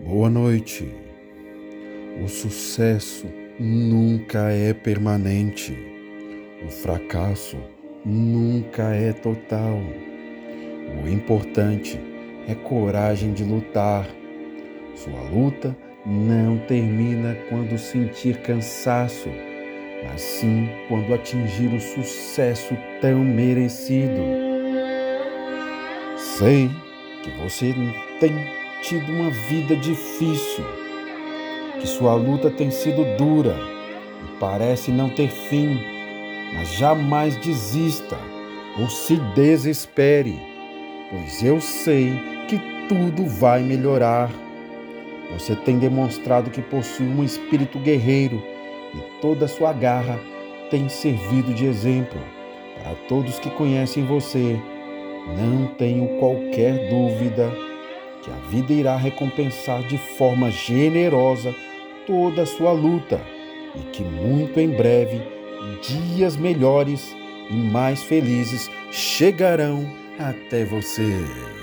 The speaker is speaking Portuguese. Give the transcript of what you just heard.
Boa noite. O sucesso nunca é permanente. O fracasso nunca é total. O importante é coragem de lutar. Sua luta não termina quando sentir cansaço, mas sim quando atingir o sucesso tão merecido. Sei que você tem tido uma vida difícil, que sua luta tem sido dura e parece não ter fim, mas jamais desista ou se desespere, pois eu sei que tudo vai melhorar. Você tem demonstrado que possui um espírito guerreiro e toda sua garra tem servido de exemplo para todos que conhecem você. Não tenho qualquer dúvida que a vida irá recompensar de forma generosa toda a sua luta e que muito em breve dias melhores e mais felizes chegarão até você.